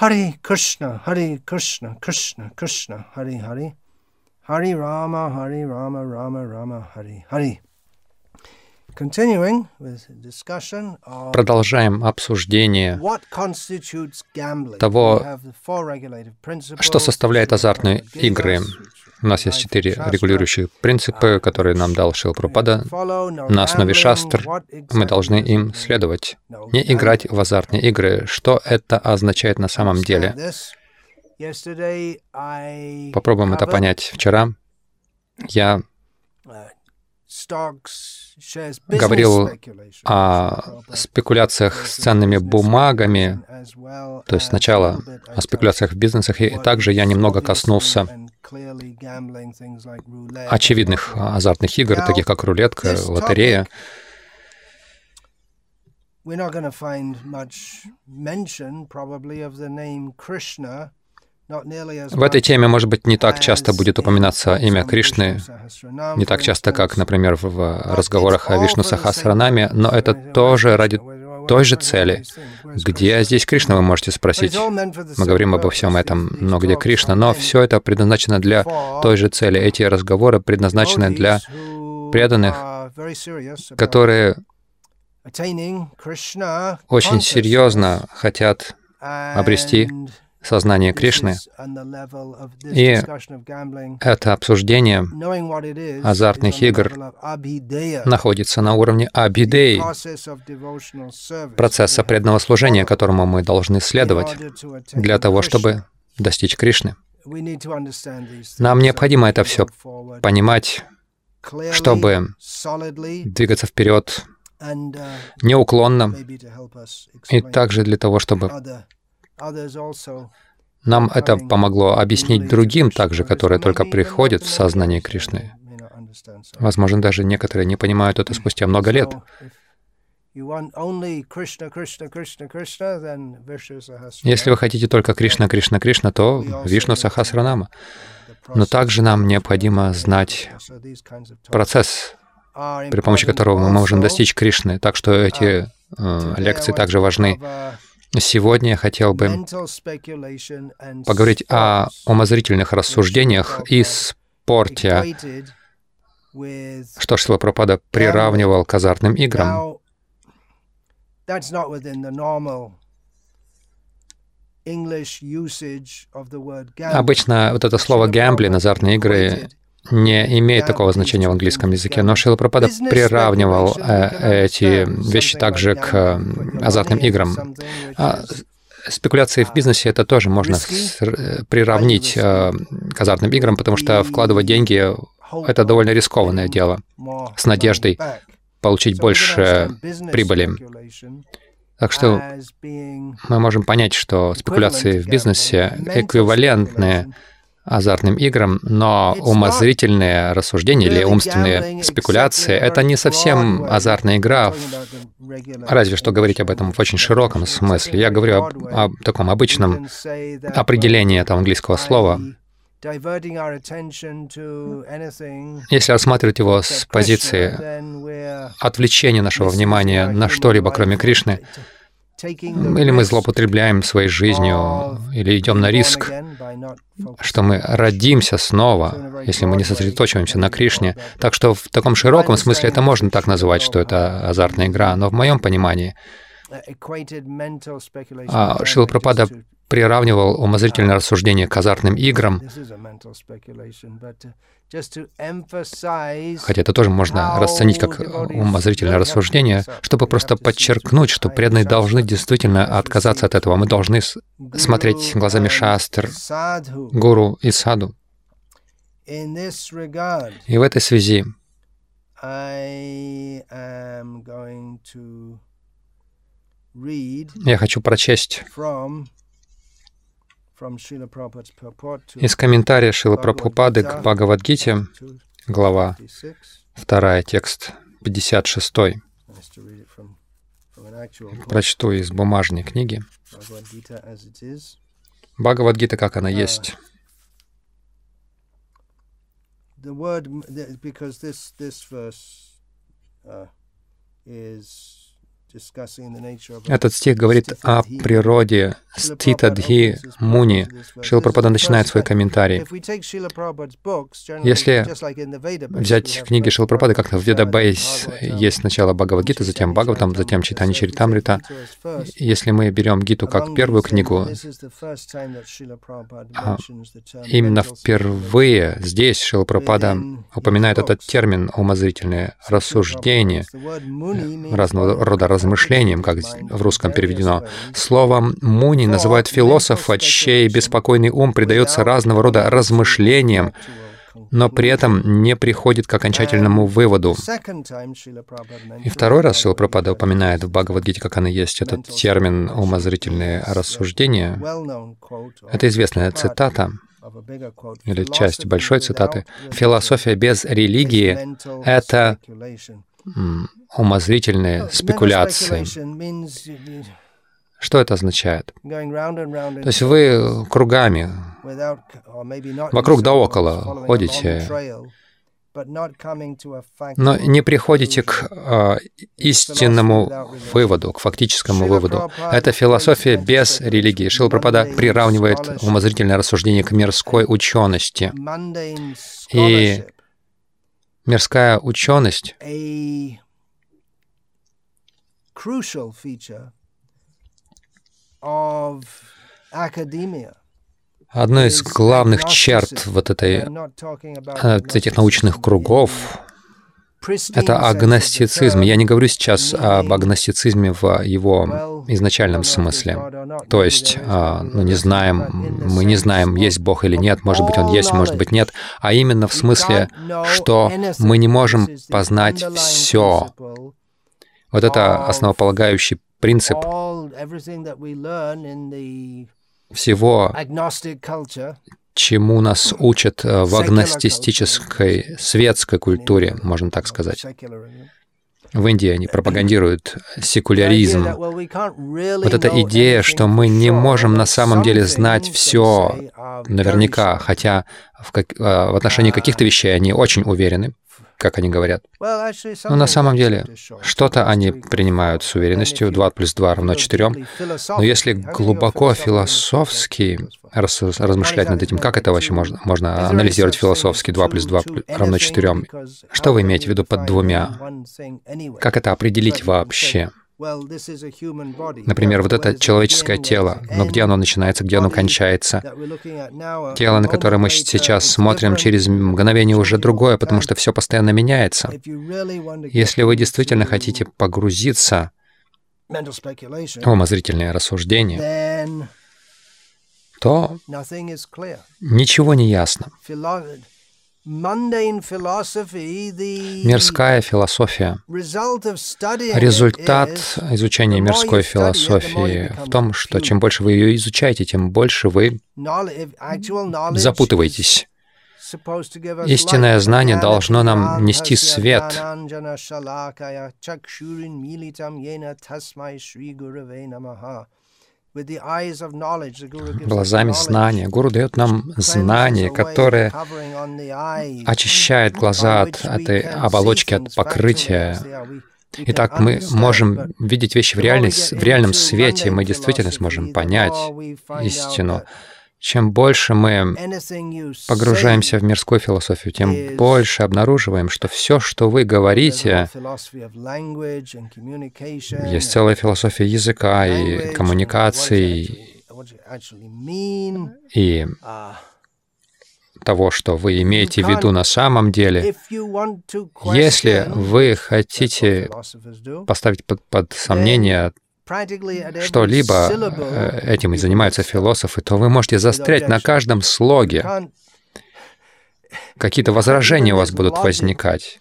Hare Krishna, Hare Krishna, Krishna Krishna, Hare Hare, Hare Rama, Hare Rama, Rama Rama, discussion of Продолжаем обсуждение what constitutes gambling. того, что составляет азартные игры. У нас есть четыре регулирующие принципы, которые нам дал Шил Прупада. На основе шастр мы должны им следовать. Не играть в азартные игры. Что это означает на самом деле? Попробуем это понять. Вчера я говорил о спекуляциях с ценными бумагами, то есть сначала о спекуляциях в бизнесах, и также я немного коснулся очевидных азартных игр, таких как рулетка, лотерея. We're not going to find much mention, probably, of the name Krishna. В этой теме, может быть, не так часто будет упоминаться имя Кришны, не так часто, как, например, в разговорах о Вишну Сахасранаме, но это тоже ради той же цели. Где здесь Кришна, вы можете спросить. Мы говорим обо всем этом, но где Кришна? Но все это предназначено для той же цели. Эти разговоры предназначены для преданных, которые очень серьезно хотят обрести сознание Кришны. И это обсуждение азартных игр находится на уровне абидеи, процесса преданного служения, которому мы должны следовать для того, чтобы достичь Кришны. Нам необходимо это все понимать, чтобы двигаться вперед неуклонно, и также для того, чтобы нам это помогло объяснить другим также, которые только приходят в сознание Кришны. Возможно, даже некоторые не понимают это спустя много лет. Если вы хотите только Кришна, Кришна, Кришна, то Вишну Сахасранама. Но также нам необходимо знать процесс, при помощи которого мы можем достичь Кришны. Так что эти э, лекции также важны. Сегодня я хотел бы поговорить о умозрительных рассуждениях и спорте, что Шила Пропада приравнивал к азартным играм. Обычно вот это слово «гэмблин», азартные игры, не имеет такого значения в английском языке, но Шила приравнивал э, эти вещи также к э, азартным играм. А спекуляции в бизнесе это тоже можно э, приравнить к азартным играм, потому что вкладывать деньги это довольно рискованное дело с надеждой получить больше прибыли. Так что мы можем понять, что спекуляции в бизнесе эквивалентны азартным играм, но умозрительные рассуждения или умственные спекуляции — это не совсем азартная игра, разве что говорить об этом в очень широком смысле. Я говорю об, о таком обычном определении этого английского слова. Если рассматривать его с позиции отвлечения нашего внимания на что-либо, кроме Кришны, или мы злоупотребляем своей жизнью, или идем на риск, что мы родимся снова, если мы не сосредоточиваемся на Кришне. Так что в таком широком смысле это можно так назвать, что это азартная игра, но в моем понимании а Пропада приравнивал умозрительное рассуждение к азартным играм, хотя это тоже можно расценить как умозрительное рассуждение, чтобы просто подчеркнуть, что преданные должны действительно отказаться от этого. Мы должны смотреть глазами шастр, гуру и саду. И в этой связи я хочу прочесть из комментария Шила Прабхупады к Бхагавадгите, глава 2, текст 56. Прочту из бумажной книги. Бхагавадгита, как она есть. because this this verse uh, is Этот стих говорит о природе ститадхи муни. Шила Прабхупада начинает свой комментарий. Если взять книги Шила Прабхупады, как в Ведабейс есть сначала Бхагавадгита, затем Бхагаватам, затем Читани Чаритамрита. Если мы берем Гиту как первую книгу, а именно впервые здесь Шила Прабхупада упоминает этот термин «умозрительное рассуждение», разного рода размышлением, как в русском переведено. Словом «муни» называют философа, чей беспокойный ум предается разного рода размышлениям, но при этом не приходит к окончательному выводу. И второй раз Шила Прабхупада упоминает в Бхагавадгите, как она есть, этот термин «умозрительные рассуждения». Это известная цитата, или часть большой цитаты. «Философия без религии — это умозрительные спекуляции. Что это означает? То есть вы кругами, вокруг да около ходите, но не приходите к э, истинному выводу, к фактическому выводу. Это философия без религии. Шила Прабхада приравнивает умозрительное рассуждение к мирской учености. И мирская ученость. Одной из главных черт вот этой, э, этих научных кругов — это агностицизм. Я не говорю сейчас об агностицизме в его изначальном смысле. То есть, а, ну, не знаем, мы не знаем, есть Бог или нет, может быть, Он есть, может быть, нет, а именно в смысле, что мы не можем познать все. Вот это основополагающий принцип всего, чему нас учат э, в агностистической светской культуре, можно так сказать. В Индии они пропагандируют секуляризм. Вот эта идея, что мы не можем на самом деле знать все наверняка, хотя в, как, э, в отношении каких-то вещей они очень уверены как они говорят. Но на самом деле, что-то они принимают с уверенностью, 2 плюс 2 равно 4. Но если глубоко философски размышлять над этим, как это вообще можно, можно анализировать философски, 2 плюс 2 равно 4? Что вы имеете в виду под двумя? Как это определить вообще? Например, вот это человеческое тело, но где оно начинается, где оно кончается? Тело, на которое мы сейчас смотрим, через мгновение уже другое, потому что все постоянно меняется. Если вы действительно хотите погрузиться в умозрительное рассуждение, то ничего не ясно. Мирская философия. Результат изучения мирской философии в том, что чем больше вы ее изучаете, тем больше вы запутываетесь. Истинное знание должно нам нести свет. Глазами знания. Гуру дает нам знание, которое очищает глаза от этой оболочки, от покрытия. Итак, мы можем видеть вещи в, реальной, в реальном свете, мы действительно сможем понять истину. Чем больше мы погружаемся в мирскую философию, тем больше обнаруживаем, что все, что вы говорите, есть целая философия языка и коммуникации, и того, что вы имеете в виду на самом деле. Если вы хотите поставить под, под сомнение что-либо э, этим и занимаются философы, то вы можете застрять на каждом слоге. Какие-то возражения у вас будут возникать.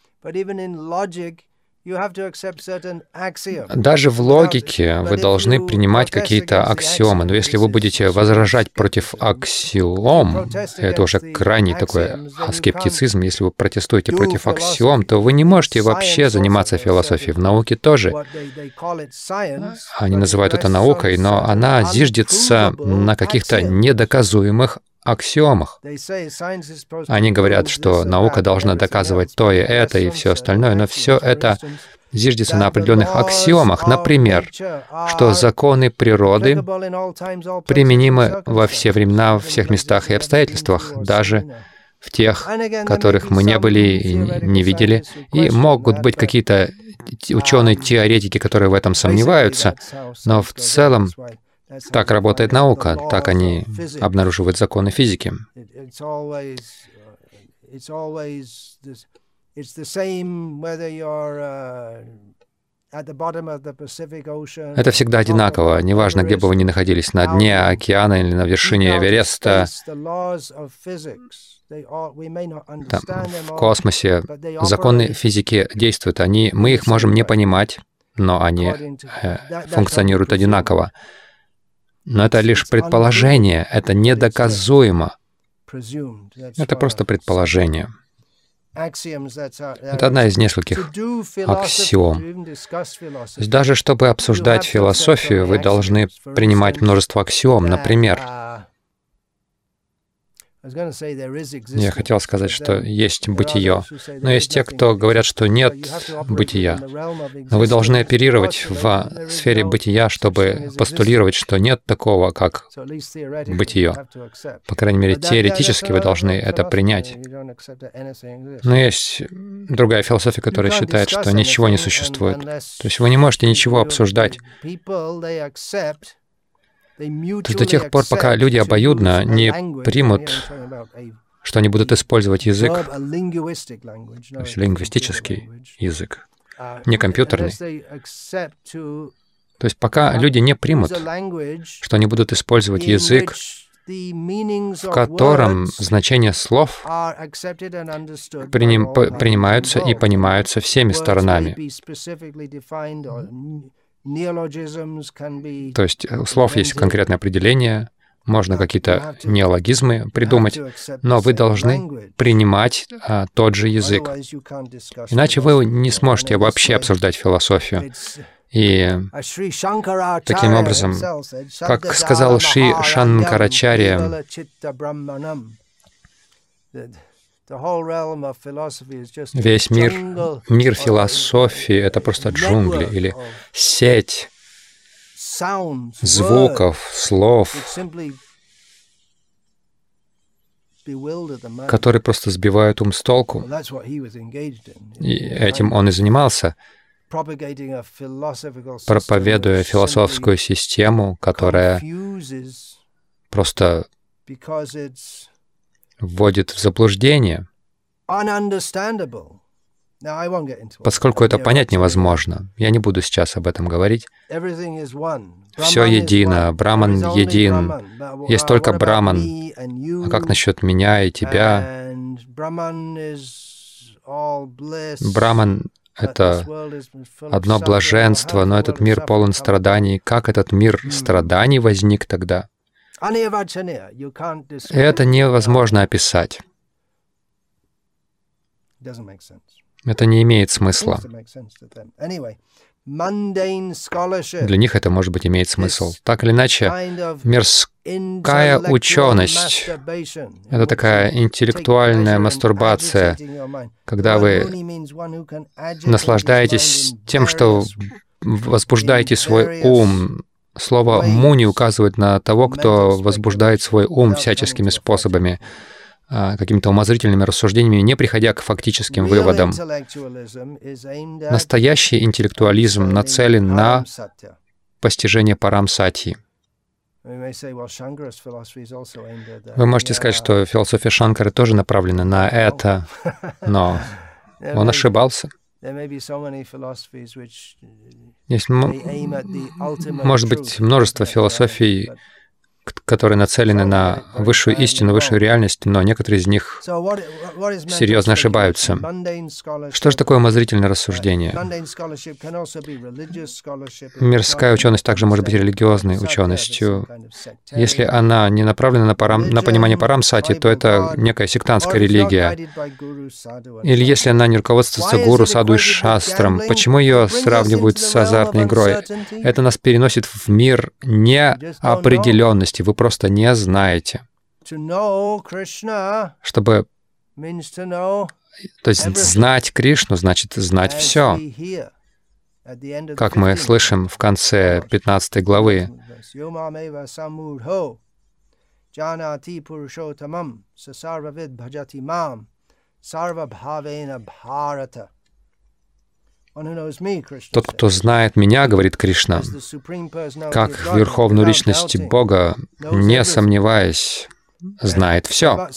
Даже в логике вы должны принимать какие-то аксиомы, но если вы будете возражать против аксиом, это уже крайний такой скептицизм, если вы протестуете против аксиом, то вы не можете вообще заниматься философией. В науке тоже. Они называют это наукой, но она зиждется на каких-то недоказуемых аксиомах. Они говорят, что наука должна доказывать то и это и все остальное, но все это зиждется на определенных аксиомах. Например, что законы природы применимы во все времена, во всех местах и обстоятельствах, даже в тех, которых мы не были и не видели. И могут быть какие-то ученые-теоретики, которые в этом сомневаются, но в целом так работает наука, так они обнаруживают законы физики. Это всегда одинаково, неважно, где бы вы ни находились, на дне океана или на вершине Эвереста, там, в космосе. Законы физики действуют, они, мы их можем не понимать, но они э, функционируют одинаково. Но это лишь предположение, это недоказуемо. Это просто предположение. Это одна из нескольких аксиом. Даже чтобы обсуждать философию, вы должны принимать множество аксиом. Например, я хотел сказать, что есть бытие, но есть те, кто говорят, что нет бытия. Но вы должны оперировать в сфере бытия, чтобы постулировать, что нет такого, как бытие. По крайней мере, теоретически вы должны это принять. Но есть другая философия, которая считает, что ничего не существует. То есть вы не можете ничего обсуждать то есть до тех пор, пока люди обоюдно не примут, что они будут использовать язык, то есть лингвистический язык, не компьютерный. То есть пока люди не примут, что они будут использовать язык, в котором значения слов приним, принимаются и понимаются всеми сторонами. То есть у слов есть конкретное определение, можно какие-то неологизмы придумать, но вы должны принимать а, тот же язык. Иначе вы не сможете вообще обсуждать философию. И таким образом, как сказал Шри Шанкарачарья, Весь мир, мир философии — это просто джунгли или сеть звуков, слов, которые просто сбивают ум с толку. И этим он и занимался, проповедуя философскую систему, которая просто вводит в заблуждение, поскольку это понять невозможно. Я не буду сейчас об этом говорить. Все едино, Браман един. Есть только Браман. А как насчет меня и тебя? Браман — это одно блаженство, но этот мир полон страданий. Как этот мир страданий возник тогда? Это невозможно описать. Это не имеет смысла. Для них это, может быть, имеет смысл. Так или иначе, мирская ученость — это такая интеллектуальная мастурбация, когда вы наслаждаетесь тем, что возбуждаете свой ум, Слово «муни» указывает на того, кто возбуждает свой ум всяческими способами, а, какими-то умозрительными рассуждениями, не приходя к фактическим выводам. Настоящий интеллектуализм нацелен на постижение парамсатьи. Вы можете сказать, что философия Шанкары тоже направлена на это, но он ошибался. Есть, может быть, множество философий, которые нацелены на высшую истину, высшую реальность, но некоторые из них серьезно ошибаются. Что же такое умозрительное рассуждение? Мирская ученость также может быть религиозной ученостью. Если она не направлена на, парам, на понимание парамсати, то это некая сектантская религия. Или если она не руководствуется гуру, саду и шастром, почему ее сравнивают с азартной игрой? Это нас переносит в мир неопределенности, вы просто не знаете. Чтобы то есть знать Кришну значит знать все. как мы слышим в конце 15 главы. Janati Purushottamam Sasarvavid Bhajati Mam Sarvabhavena Bharata. Тот, кто знает меня, говорит Кришна, как Верховную Личность Бога, не сомневаясь, знает все.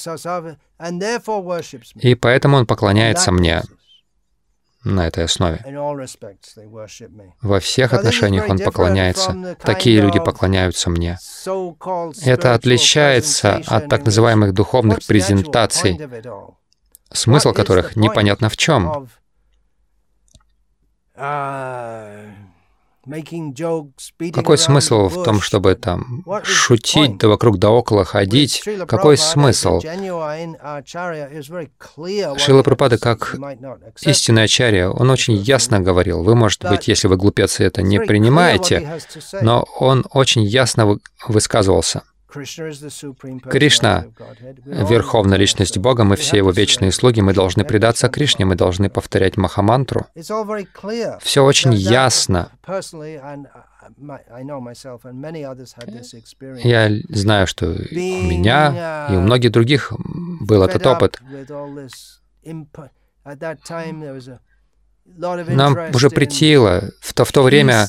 И поэтому он поклоняется мне на этой основе. Во всех отношениях он поклоняется. Такие люди поклоняются мне. Это отличается от так называемых духовных презентаций, смысл которых непонятно в чем. Какой смысл в том, чтобы там шутить, да вокруг да около ходить? Какой смысл? Шила Прабхупада, как истинная ачарья, он очень ясно говорил. Вы, может быть, если вы глупец, это не принимаете, но он очень ясно высказывался. Кришна — Верховная Личность Бога, мы все Его вечные слуги, мы должны предаться Кришне, мы должны повторять Махамантру. Все очень ясно. Я знаю, что у меня и у многих других был этот опыт. Нам уже притило. В то, в то время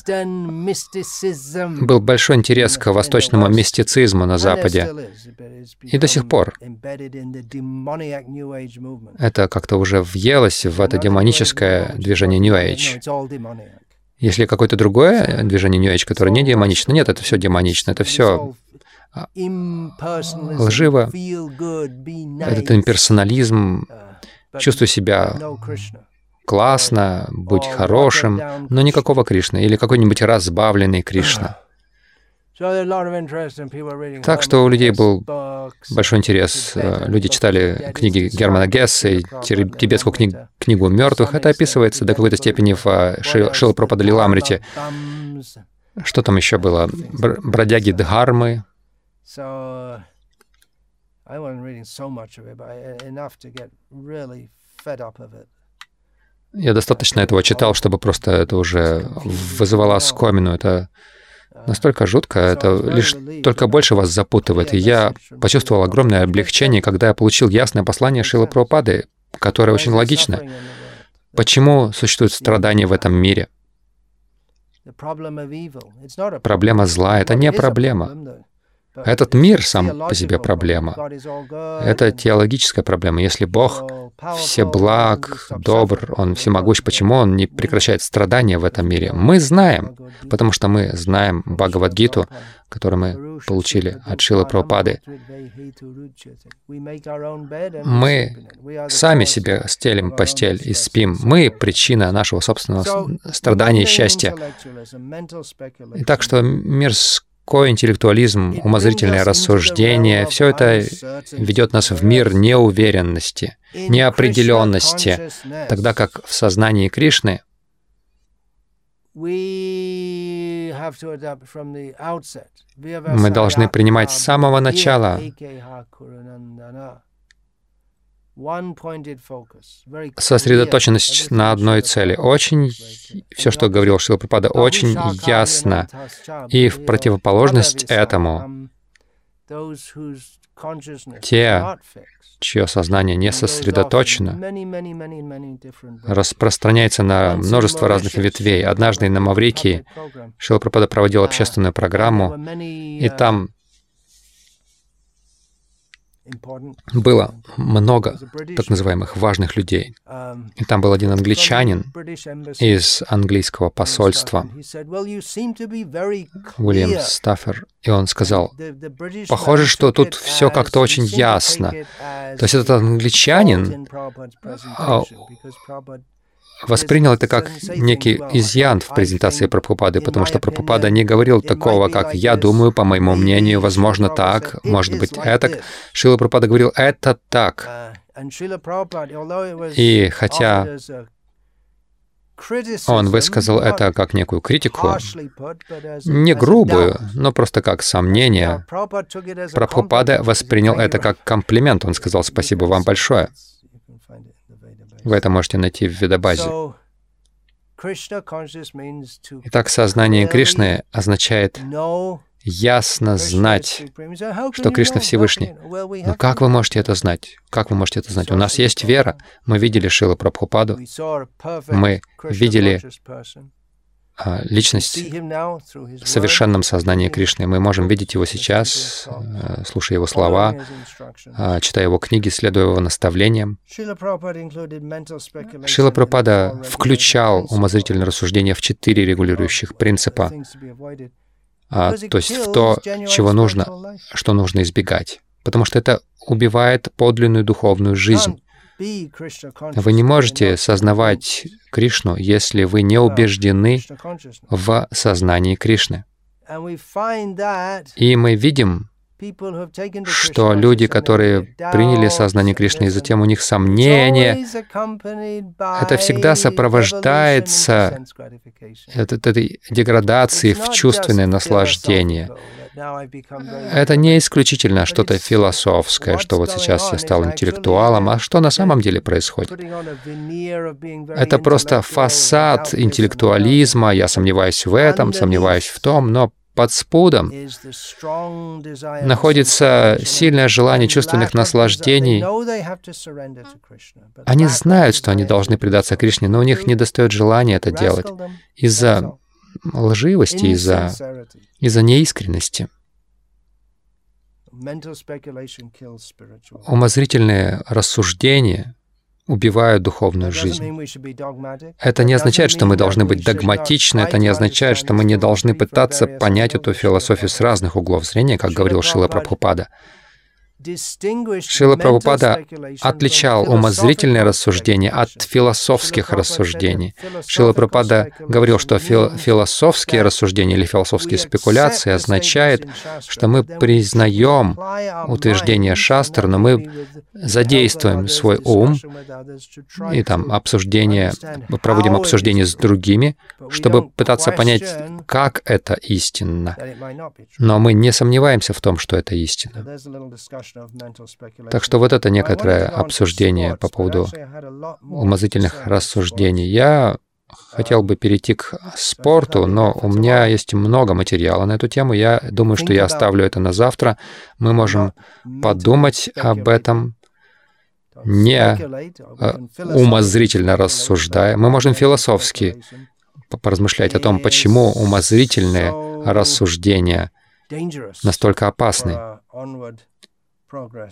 был большой интерес к восточному мистицизму на Западе. И до сих пор. Это как-то уже въелось в это демоническое движение New Age. Если какое-то другое движение New Age, которое не демонично, нет, это все демонично, это все а, лживо, этот имперсонализм, чувствую себя классно, будь хорошим, но никакого Кришны или какой-нибудь разбавленный Кришна. Так что у людей был большой интерес. Люди читали книги Германа Гесса и тибетскую книг, книгу мертвых. Это описывается до какой-то степени в э, Шила Пропада Лиламрите. Что там еще было? Бродяги Дхармы. Я достаточно этого читал, чтобы просто это уже вызывало скомину. Это настолько жутко, это лишь только больше вас запутывает. И я почувствовал огромное облегчение, когда я получил ясное послание Шила Прабхупады, которое очень логично. Почему существует страдания в этом мире? Проблема зла — это не проблема. Этот мир сам по себе проблема. Это теологическая проблема. Если Бог все благ, добр, Он всемогущ, почему Он не прекращает страдания в этом мире? Мы знаем, потому что мы знаем Бхагавадгиту, которую мы получили от Шилы Прабхупады. Мы сами себе стелим постель и спим. Мы — причина нашего собственного страдания и счастья. И так что мир Такой интеллектуализм, умозрительное рассуждение, все это ведет нас в мир неуверенности, неопределенности, тогда как в сознании Кришны мы должны принимать с самого начала сосредоточенность на одной цели. Очень, все, что говорил Шила Прабхупада, очень ясно. И в противоположность этому, те, чье сознание не сосредоточено, распространяется на множество разных ветвей. Однажды на Маврикии Шила Прабхупада проводил общественную программу, и там было много так называемых важных людей. И там был один англичанин из английского посольства, Уильям Стаффер, и он сказал, похоже, что тут все как-то очень ясно. То есть этот англичанин воспринял это как некий изъян в презентации Прабхупады, потому что Прабхупада не говорил такого, как «я думаю, по моему мнению, возможно так, может быть это». Шила Прабхупада говорил «это так». И хотя он высказал это как некую критику, не грубую, но просто как сомнение. Прабхупада воспринял это как комплимент. Он сказал «спасибо вам большое». Вы это можете найти в видобазе. Итак, сознание Кришны означает ясно знать, что Кришна Всевышний. Но как вы можете это знать? Как вы можете это знать? У нас есть вера. Мы видели Шила Прабхупаду. Мы видели личность в совершенном сознании Кришны. Мы можем видеть его сейчас, э, слушая его слова, а, читая его книги, следуя его наставлениям. Шила Прабхупада включал умозрительное рассуждение в четыре регулирующих принципа, а, то есть в то, чего нужно, что нужно избегать, потому что это убивает подлинную духовную жизнь. Вы не можете сознавать Кришну, если вы не убеждены в сознании Кришны. И мы видим, что люди, которые приняли сознание Кришны, и затем у них сомнения, это всегда сопровождается этой деградацией в чувственное наслаждение. Это не исключительно что-то философское, что вот сейчас я стал интеллектуалом, а что на самом деле происходит? Это просто фасад интеллектуализма, я сомневаюсь в этом, сомневаюсь в том, но под спудом находится сильное желание чувственных наслаждений. Они знают, что они должны предаться Кришне, но у них не достает желания это делать из-за лживости, из-за из неискренности. Умозрительные рассуждения убивают духовную жизнь. Это не означает, что мы должны быть догматичны, это не означает, что мы не должны пытаться понять эту философию с разных углов зрения, как говорил Шила Прабхупада. Шила Прабхупада отличал умозрительные рассуждения от философских рассуждений. Шила Прабхупада говорил, что фил философские рассуждения или философские спекуляции означает, что мы признаем утверждение шастр, но мы задействуем свой ум и там обсуждение, мы проводим обсуждение с другими, чтобы пытаться понять, как это истинно. Но мы не сомневаемся в том, что это истина. Так что вот это некоторое обсуждение по поводу умозрительных рассуждений. Я хотел бы перейти к спорту, но у меня есть много материала на эту тему. Я думаю, что я оставлю это на завтра. Мы можем подумать об этом, не э, умозрительно рассуждая. Мы можем философски поразмышлять о том, почему умозрительные рассуждения настолько опасны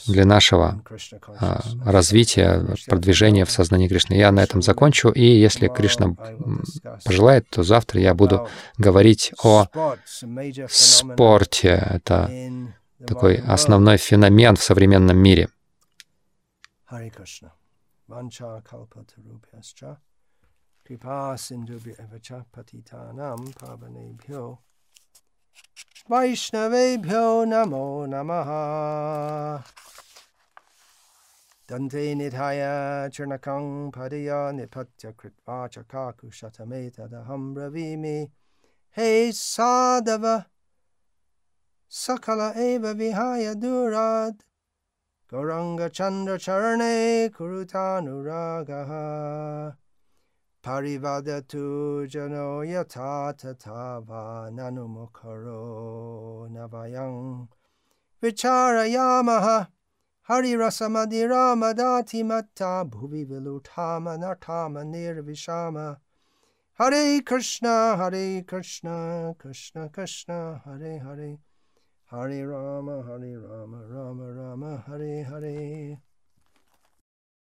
для нашего а, развития, продвижения в сознании Кришны. Я на этом закончу, и если Кришна пожелает, то завтра я буду говорить о спорте. Это такой основной феномен в современном мире. Kripa sindhu patitanam pavanebhyo Vaishnavebhyo Namo Namaha Dante Nidhaya Churnakang Padaya Nipatya Kritva Chakaku Shatameta Daham Ravimi Hey Sadhava Sakala Eva Vihaya Durad Goranga Chandra Charane Kurutanuragaha Parivadatu jano yata tatava nanumukaro navayang. Vicharayamaha Hari rasamadira madati matta bhuvi vilutama nartama nirvishama. Hare Krishna, Hare Krishna, Krishna Krishna, Hare Hare. Hare Rama, Hare Rama, Rama Rama, Hare Hare